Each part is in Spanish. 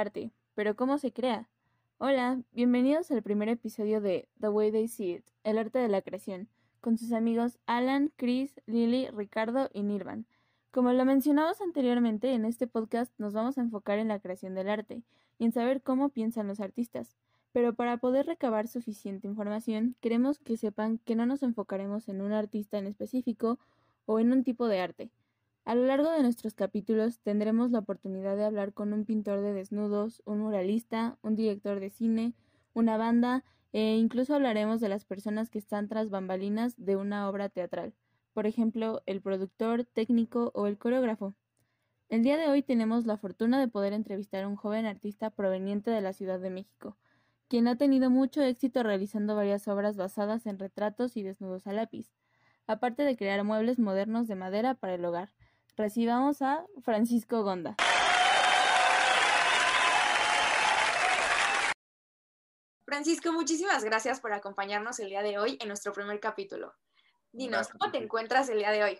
arte, pero ¿cómo se crea? Hola, bienvenidos al primer episodio de The Way They See It, el arte de la creación, con sus amigos Alan, Chris, Lily, Ricardo y Nirvan. Como lo mencionamos anteriormente, en este podcast nos vamos a enfocar en la creación del arte y en saber cómo piensan los artistas. Pero para poder recabar suficiente información, queremos que sepan que no nos enfocaremos en un artista en específico o en un tipo de arte. A lo largo de nuestros capítulos tendremos la oportunidad de hablar con un pintor de desnudos, un muralista, un director de cine, una banda e incluso hablaremos de las personas que están tras bambalinas de una obra teatral por ejemplo, el productor, técnico o el coreógrafo. El día de hoy tenemos la fortuna de poder entrevistar a un joven artista proveniente de la Ciudad de México, quien ha tenido mucho éxito realizando varias obras basadas en retratos y desnudos a lápiz, aparte de crear muebles modernos de madera para el hogar. Recibamos a Francisco Gonda. Francisco, muchísimas gracias por acompañarnos el día de hoy en nuestro primer capítulo. Dinos, ¿cómo te encuentras el día de hoy?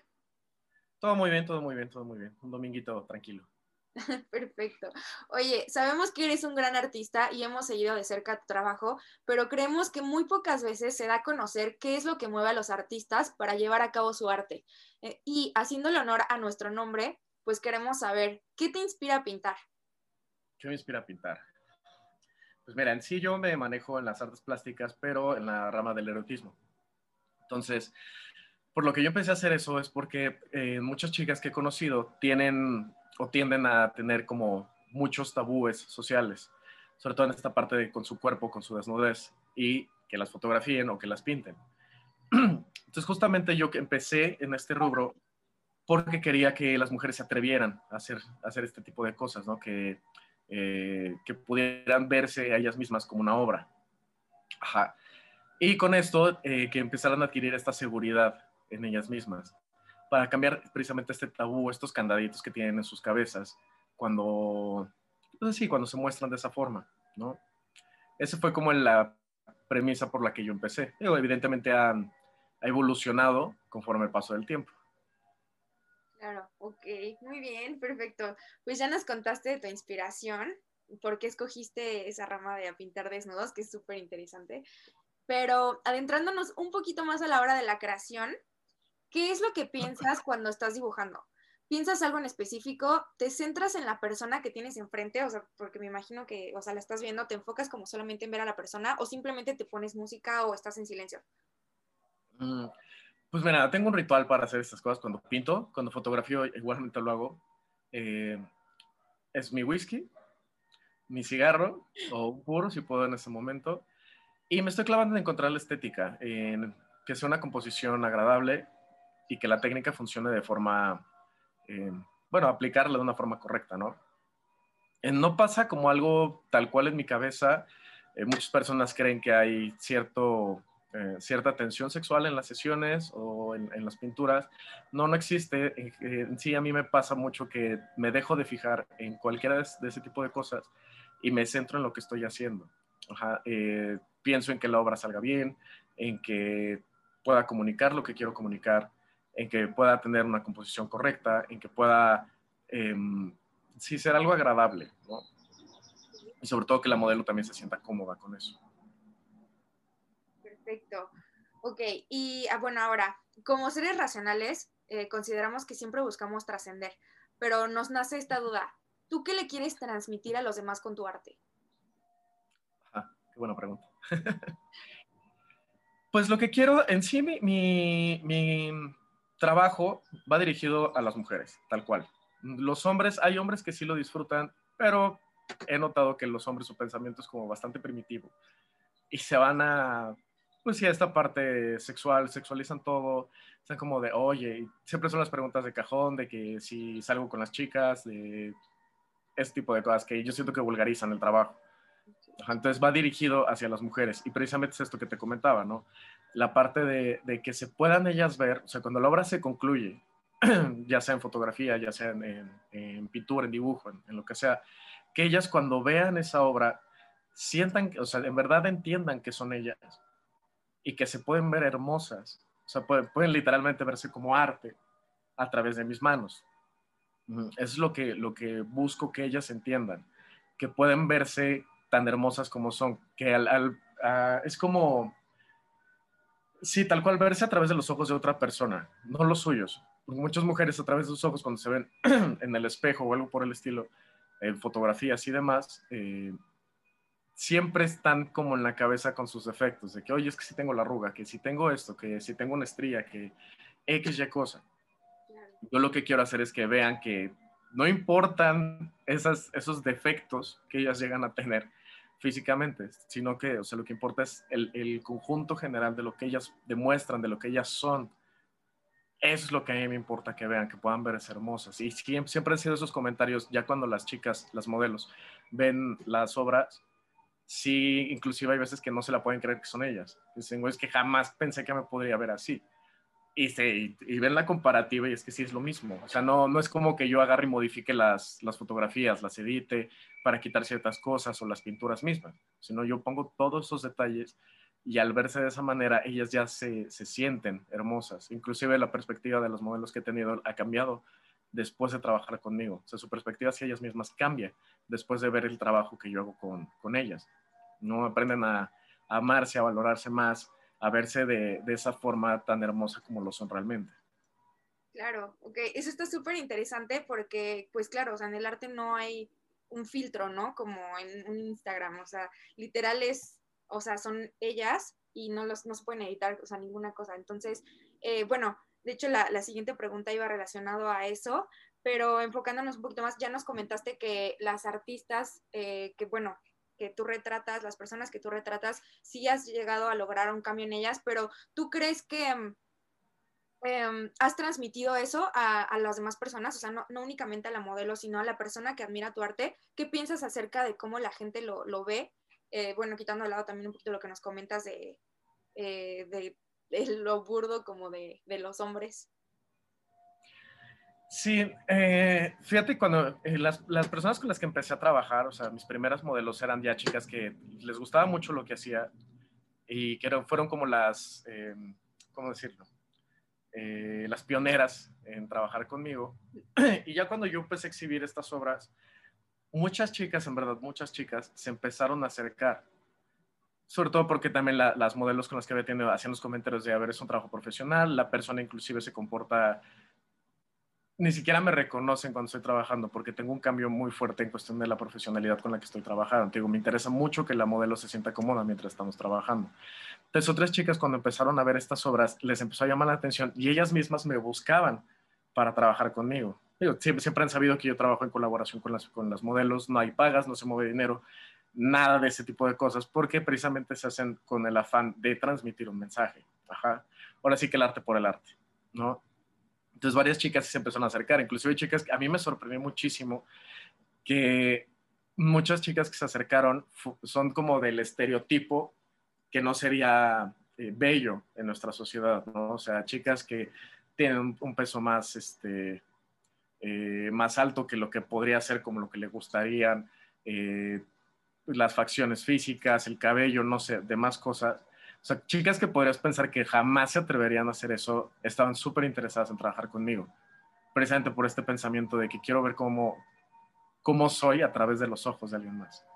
Todo muy bien, todo muy bien, todo muy bien. Un dominguito tranquilo. Perfecto. Oye, sabemos que eres un gran artista y hemos seguido de cerca tu trabajo, pero creemos que muy pocas veces se da a conocer qué es lo que mueve a los artistas para llevar a cabo su arte. Eh, y haciéndole honor a nuestro nombre, pues queremos saber, ¿qué te inspira a pintar? ¿Qué me inspira a pintar? Pues mira, en sí yo me manejo en las artes plásticas, pero en la rama del erotismo. Entonces, por lo que yo empecé a hacer eso es porque eh, muchas chicas que he conocido tienen o tienden a tener como muchos tabúes sociales, sobre todo en esta parte de con su cuerpo, con su desnudez, y que las fotografíen o que las pinten. Entonces, justamente yo que empecé en este rubro porque quería que las mujeres se atrevieran a hacer, hacer este tipo de cosas, ¿no? Que, eh, que pudieran verse a ellas mismas como una obra. Ajá. Y con esto, eh, que empezaran a adquirir esta seguridad en ellas mismas, para cambiar precisamente este tabú, estos candaditos que tienen en sus cabezas, cuando, pues sí, cuando se muestran de esa forma, ¿no? Esa fue como la premisa por la que yo empecé. evidentemente ha, evolucionado conforme el paso del tiempo. Claro, ok, muy bien, perfecto. Pues ya nos contaste de tu inspiración, por qué escogiste esa rama de pintar desnudos, que es súper interesante. Pero adentrándonos un poquito más a la hora de la creación, ¿qué es lo que piensas cuando estás dibujando? ¿Piensas algo en específico? ¿Te centras en la persona que tienes enfrente? O sea, porque me imagino que, o sea, la estás viendo, ¿te enfocas como solamente en ver a la persona o simplemente te pones música o estás en silencio? Mm, pues mira, tengo un ritual para hacer estas cosas cuando pinto, cuando fotografío igualmente lo hago. Eh, es mi whisky, mi cigarro o un puro si puedo en ese momento y me estoy clavando en encontrar la estética, en que sea una composición agradable y que la técnica funcione de forma, eh, bueno, aplicarla de una forma correcta, ¿no? Eh, no pasa como algo tal cual en mi cabeza. Eh, muchas personas creen que hay cierto, cierta tensión sexual en las sesiones o en, las pinturas. No, no existe. en sí, a mí me pasa mucho que me dejo de fijar en cualquiera de, ese tipo de cosas y me centro en lo que estoy haciendo. Ajá, pienso en que la obra salga bien, en que pueda comunicar lo que quiero comunicar, en que pueda tener una composición correcta, en que pueda, em, sí, ser algo agradable, ¿no? Y sobre todo que la modelo también se sienta cómoda con eso. Perfecto. Ok, y ah, bueno, ahora, como seres racionales, eh, consideramos que siempre buscamos trascender, pero nos nace esta duda. ¿Tú qué le quieres transmitir a los demás con tu arte? qué buena pregunta. pues lo que quiero, en sí mi, trabajo va dirigido a las mujeres, tal cual. Los hombres, hay hombres que sí lo disfrutan, pero he notado que los hombres su pensamiento es como bastante primitivo y se van a, pues sí, a esta parte sexual, sexualizan todo, están como de, oye, siempre son las preguntas de cajón, de que si salgo con las chicas, de ese tipo de cosas que yo siento que vulgarizan el trabajo. Entonces va dirigido hacia las mujeres y precisamente es esto que te comentaba, ¿no? La parte de, que se puedan ellas ver, o sea, cuando la obra se concluye, ya sea en fotografía, ya sea en, pintura, en dibujo, en, lo que sea, que ellas cuando vean esa obra sientan, o sea, en verdad entiendan que son ellas y que se pueden ver hermosas, o sea, pueden, literalmente verse como arte a través de mis manos. Es lo que, lo que busco que ellas entiendan que pueden verse tan hermosas como son, que al, es como, sí, tal cual verse a través de los ojos de otra persona, no los suyos. Muchas mujeres a través de sus ojos, cuando se ven en el espejo o algo por el estilo, en fotografías y demás, eh, siempre están como en la cabeza con sus defectos, de que, oye, es que si tengo la arruga, que si tengo esto, que si tengo una estría, que X, Y cosa. Yo lo que quiero hacer es que vean que no importan esos defectos que ellas llegan a tener físicamente, sino que, o sea, lo que importa es el, el conjunto general de lo que ellas demuestran, de lo que ellas son. Eso es lo que a mí me importa que vean, que puedan verse hermosas. Y siempre, siempre han sido esos comentarios, ya cuando las chicas, las modelos, ven las obras, sí, inclusive hay veces que no se la pueden creer que son ellas. Dicen, es que jamás pensé que me podría ver así y, se, y, ven la comparativa y es que sí es lo mismo. O sea, no, no es como que yo agarre y modifique las, las fotografías, las edite para quitar ciertas cosas o las pinturas mismas, sino yo pongo todos esos detalles y al verse de esa manera ellas ya se, se sienten hermosas. Inclusive la perspectiva de los modelos que he tenido ha cambiado después de trabajar conmigo. O sea, su perspectiva hacia ellas mismas cambia después de ver el trabajo que yo hago con, con ellas. No aprenden a, a amarse, a valorarse más, a verse de, esa forma tan hermosa como lo son realmente. Claro, ok, eso está súper interesante porque, pues claro, o sea, en el arte no hay un filtro, ¿no? Como en un Instagram, o sea, literal es, o sea, son ellas y no, los, no se pueden editar, o sea, ninguna cosa. Entonces, eh, bueno, de hecho, la, la, siguiente pregunta iba relacionado a eso, pero enfocándonos un poquito más, ya nos comentaste que las artistas, eh, que bueno, que tú retratas, las personas que tú retratas, sí has llegado a lograr un cambio en ellas, pero ¿tú crees que mm, em, has transmitido eso a, las demás personas? O sea, no, únicamente a la modelo, sino a la persona que admira tu arte. ¿Qué piensas acerca de cómo la gente lo, ve? Eh, bueno, quitando de lado también un poquito lo que nos comentas de, eh, de, lo burdo como de, de los hombres. Sí, eh, fíjate, cuando eh, las, las, personas con las que empecé a trabajar, o sea, mis primeras modelos eran ya chicas que les gustaba mucho lo que hacía y que fueron como las, eh, ¿cómo decirlo? las pioneras en trabajar conmigo. y ya cuando yo empecé a exhibir estas obras, muchas chicas, en verdad, muchas chicas se empezaron a acercar. Sobre todo porque también las modelos con las que había tenido hacían los comentarios de, a ver, es un trabajo profesional, la persona inclusive se comporta ni siquiera me reconocen cuando estoy trabajando porque tengo un cambio muy fuerte en cuestión de la profesionalidad con la que estoy trabajando. Digo, me interesa mucho que la modelo se sienta cómoda mientras estamos trabajando. Entonces, otras chicas cuando empezaron a ver estas obras les empezó a llamar la atención y ellas mismas me buscaban para trabajar conmigo. Digo, siempre, siempre han sabido que yo trabajo en colaboración con las, con las modelos, no hay pagas, no se mueve dinero, nada de ese tipo de cosas, porque precisamente se hacen con el afán de transmitir un mensaje. Ahora sí que el arte por el arte, ¿no? Entonces varias chicas se empezaron a acercar, inclusive chicas, a mí me sorprendió muchísimo que muchas chicas que se acercaron son como del estereotipo que no sería eh, bello en nuestra sociedad, ¿no? O sea, chicas que tienen un, peso más, este, eh, más alto que lo que podría ser como lo que le gustarían, eh, las facciones físicas, el cabello, no sé, demás cosas. O sea, chicas que podrías pensar que jamás se atreverían a hacer eso, estaban súper interesadas en trabajar conmigo, precisamente por este pensamiento de que quiero ver cómo, cómo soy a través de los ojos de alguien más.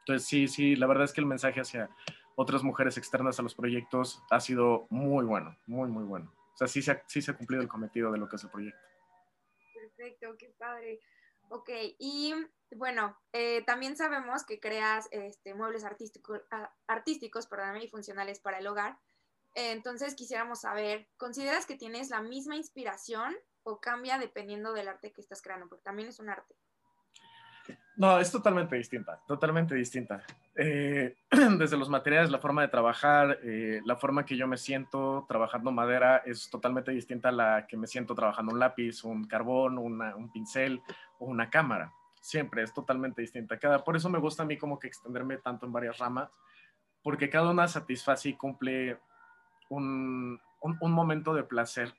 Entonces, sí, sí, la verdad es que el mensaje hacia otras mujeres externas a los proyectos ha sido muy bueno, muy, muy bueno. O sea, sí se ha, sí se ha cumplido el cometido de lo que es el proyecto. Perfecto, qué padre. Ok, y bueno, eh, también sabemos que creas este, muebles artísticos, artísticos y funcionales para el hogar. entonces quisiéramos saber, ¿consideras que tienes la misma inspiración o cambia dependiendo del arte que estás creando? Porque también es un arte. No, es totalmente distinta, totalmente distinta. Eh, desde los materiales, la forma de trabajar, eh, la forma que yo me siento trabajando madera es totalmente distinta a la que me siento trabajando un lápiz, un carbón, un pincel o una cámara siempre es totalmente distinta. Cada, por eso me gusta a mí como que extenderme tanto en varias ramas, porque cada una satisface y cumple un, un, momento de placer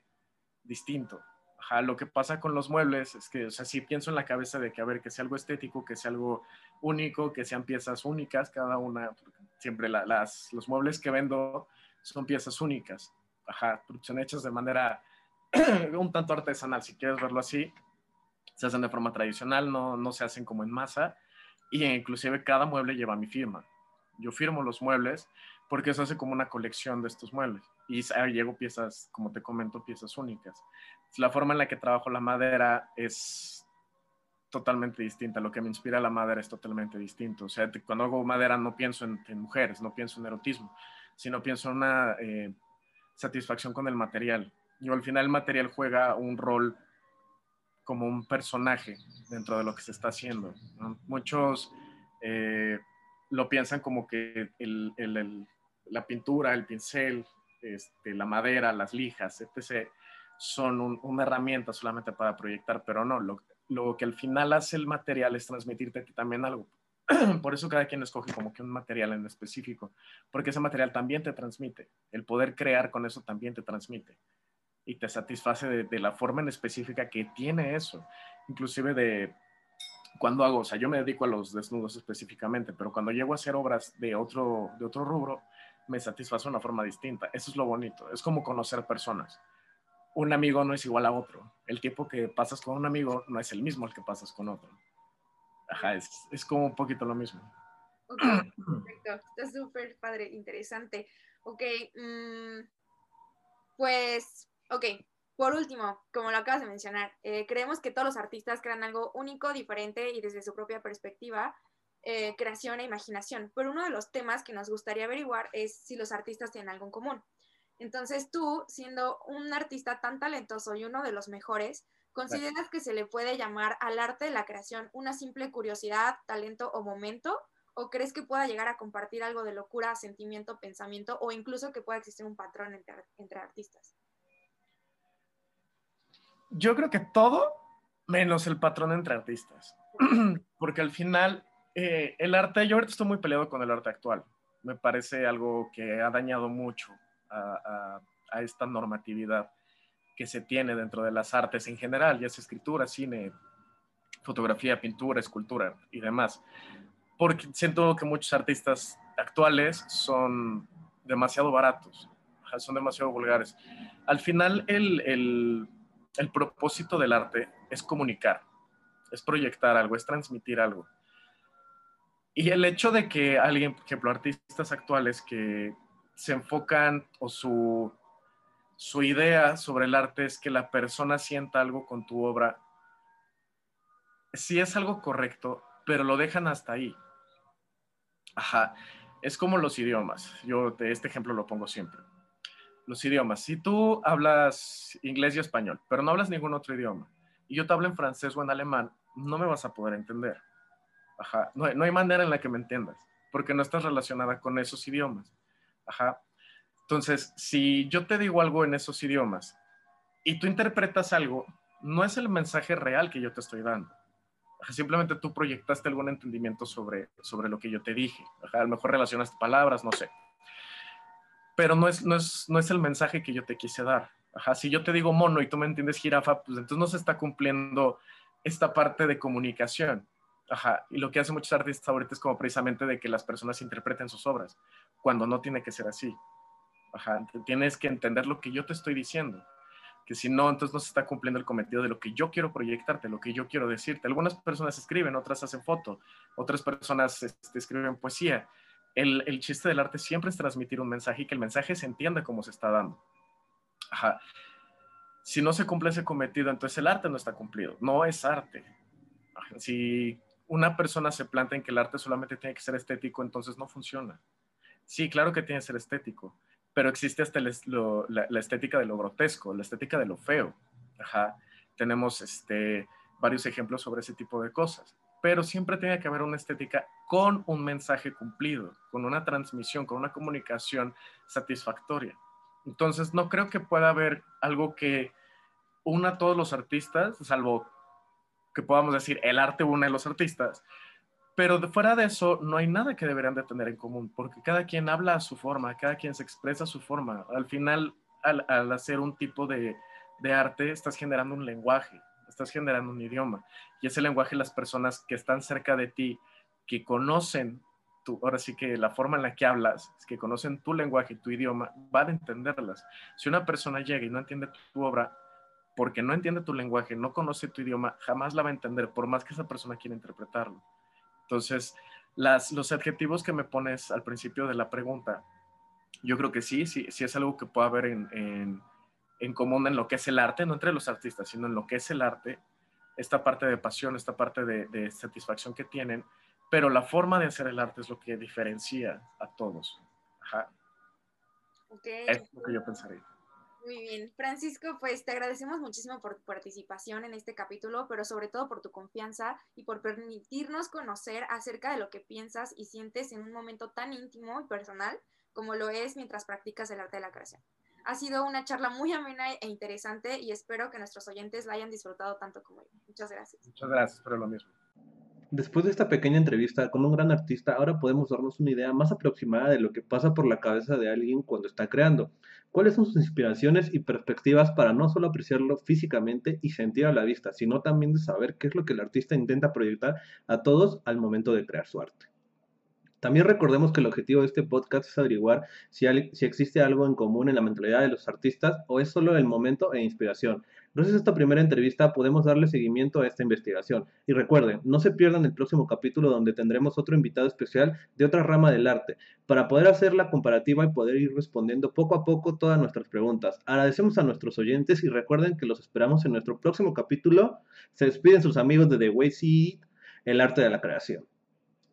distinto. Ajá, lo que pasa con los muebles es que, o sea, si pienso en la cabeza de que, a ver, que sea algo estético, que sea algo único, que sean piezas únicas, cada una, siempre las, los muebles que vendo son piezas únicas, ajá, son hechas de manera un tanto artesanal, si quieres verlo así, se hacen de forma tradicional, no, no se hacen como en masa. y inclusive cada mueble lleva mi firma. Yo firmo los muebles porque eso hace como una colección de estos muebles y llego piezas, como te comento, piezas únicas. La forma en la que trabajo la madera es totalmente distinta. Lo que me inspira la madera es totalmente distinto. O sea, cuando hago madera no pienso en, mujeres, no pienso en erotismo, sino pienso en una eh, satisfacción con el material. Y al final el material juega un rol como un personaje dentro de lo que se está haciendo. Muchos eh, lo piensan como que la pintura, el pincel, este, la madera, las lijas, etc., son una herramienta solamente para proyectar, pero no, lo, lo, que al final hace el material es transmitirte también algo. Por eso cada quien escoge como que un material en específico, porque ese material también te transmite, el poder crear con eso también te transmite y te satisface de, la forma en específica que tiene eso, inclusive de cuando hago, o sea, yo me dedico a los desnudos específicamente, pero cuando llego a hacer obras de otro, de otro rubro, me satisface de una forma distinta. Eso es lo bonito, es como conocer personas. Un amigo no es igual a otro. El tiempo que pasas con un amigo no es el mismo el que pasas con otro. Ajá, es, es como un poquito lo mismo. Ok, perfecto. Está súper padre, interesante. Ok, mm, pues Ok, por último, como lo acabas de mencionar, eh, creemos que todos los artistas crean algo único, diferente y desde su propia perspectiva, eh, creación e imaginación. Pero uno de los temas que nos gustaría averiguar es si los artistas tienen algo en común. Entonces tú, siendo un artista tan talentoso y uno de los mejores, ¿consideras que se le puede llamar al arte de la creación una simple curiosidad, talento o momento? ¿O crees que pueda llegar a compartir algo de locura, sentimiento, pensamiento o incluso que pueda existir un patrón entre artistas? Yo creo que todo menos el patrón entre artistas. Porque al final, eh, el arte, yo ahorita estoy muy peleado con el arte actual. Me parece algo que ha dañado mucho a, esta normatividad que se tiene dentro de las artes en general, ya sea escritura, cine, fotografía, pintura, escultura y demás. Porque siento que muchos artistas actuales son demasiado baratos, son demasiado vulgares. Al final, el el propósito del arte es comunicar, es proyectar algo, es transmitir algo. Y el hecho de que alguien, por ejemplo, artistas actuales que se enfocan o su, su idea sobre el arte es que la persona sienta algo con tu obra, sí es algo correcto, pero lo dejan hasta ahí. Ajá, es como los idiomas. Yo este ejemplo lo pongo siempre los idiomas. Si tú hablas inglés y español, pero no hablas ningún otro idioma, y yo te hablo en francés o en alemán, no me vas a poder entender. Ajá. No, hay manera en la que me entiendas, porque no estás relacionada con esos idiomas. Ajá. Entonces, si yo te digo algo en esos idiomas y tú interpretas algo, no es el mensaje real que yo te estoy dando. Simplemente tú proyectaste algún entendimiento sobre, sobre lo que yo te dije. Ajá. A lo mejor relacionaste palabras, no sé pero no es, no es, no es el mensaje que yo te quise dar. Ajá, si yo te digo mono y tú me entiendes jirafa, pues entonces no se está cumpliendo esta parte de comunicación. Ajá, y lo que hacen muchos artistas ahorita es como precisamente de que las personas interpreten sus obras, cuando no tiene que ser así. Ajá, tienes que entender lo que yo te estoy diciendo, que si no, entonces no se está cumpliendo el cometido de lo que yo quiero proyectarte, lo que yo quiero decirte. Algunas personas escriben, otras hacen foto, otras personas este, escriben poesía, el, chiste del arte siempre es transmitir un mensaje y que el mensaje se entienda como se está dando. Ajá. Si no se cumple ese cometido, entonces el arte no está cumplido. No es arte. Si una persona se plantea en que el arte solamente tiene que ser estético, entonces no funciona. Sí, claro que tiene que ser estético, pero existe hasta la, la, estética de lo grotesco, la estética de lo feo. Ajá. Tenemos este, varios ejemplos sobre ese tipo de cosas pero siempre tiene que haber una estética con un mensaje cumplido, con una transmisión, con una comunicación satisfactoria. Entonces, no creo que pueda haber algo que una a todos los artistas, salvo que podamos decir el arte une a los artistas, pero fuera de eso no hay nada que deberían de tener en común, porque cada quien habla a su forma, cada quien se expresa a su forma. Al final, al, hacer un tipo de arte, estás generando un lenguaje, estás generando un idioma. Y ese lenguaje las personas que están cerca de ti, que conocen tu, ahora sí que la forma en la que hablas, que conocen tu lenguaje, tu idioma, van a entenderlas. Si una persona llega y no entiende tu obra, porque no entiende tu lenguaje, no conoce tu idioma, jamás la va a entender, por más que esa persona quiera interpretarlo. Entonces, los adjetivos que me pones al principio de la pregunta, yo creo que sí, sí, sí es algo que puede haber en, común en lo que es el arte, no entre los artistas, sino en lo que es el arte, esta parte de pasión, esta parte de, de satisfacción que tienen, pero la forma de hacer el arte es lo que diferencia a todos. Ajá. Es lo que yo pensaría. Muy bien. Francisco, pues te agradecemos muchísimo por tu participación en este capítulo, pero sobre todo por tu confianza y por permitirnos conocer acerca de lo que piensas y sientes en un momento tan íntimo y personal como lo es mientras practicas el arte de la creación. Ha sido una charla muy amena e interesante y espero que nuestros oyentes la hayan disfrutado tanto como yo. Muchas gracias. Muchas gracias, pero lo mismo. Después de esta pequeña entrevista con un gran artista, ahora podemos darnos una idea más aproximada de lo que pasa por la cabeza de alguien cuando está creando. ¿Cuáles son sus inspiraciones y perspectivas para no solo apreciarlo físicamente y sentir a la vista, sino también de saber qué es lo que el artista intenta proyectar a todos al momento de crear su arte? También recordemos que el objetivo de este podcast es averiguar si, existe algo en común en la mentalidad de los artistas o es solo el momento e inspiración. Gracias a esta primera entrevista podemos darle seguimiento a esta investigación. Y recuerden, no se pierdan el próximo capítulo donde tendremos otro invitado especial de otra rama del arte, para poder hacer la comparativa y poder ir respondiendo poco a poco todas nuestras preguntas. Agradecemos a nuestros oyentes y recuerden que los esperamos en nuestro próximo capítulo. Se despiden sus amigos de The Way See el arte de la creación.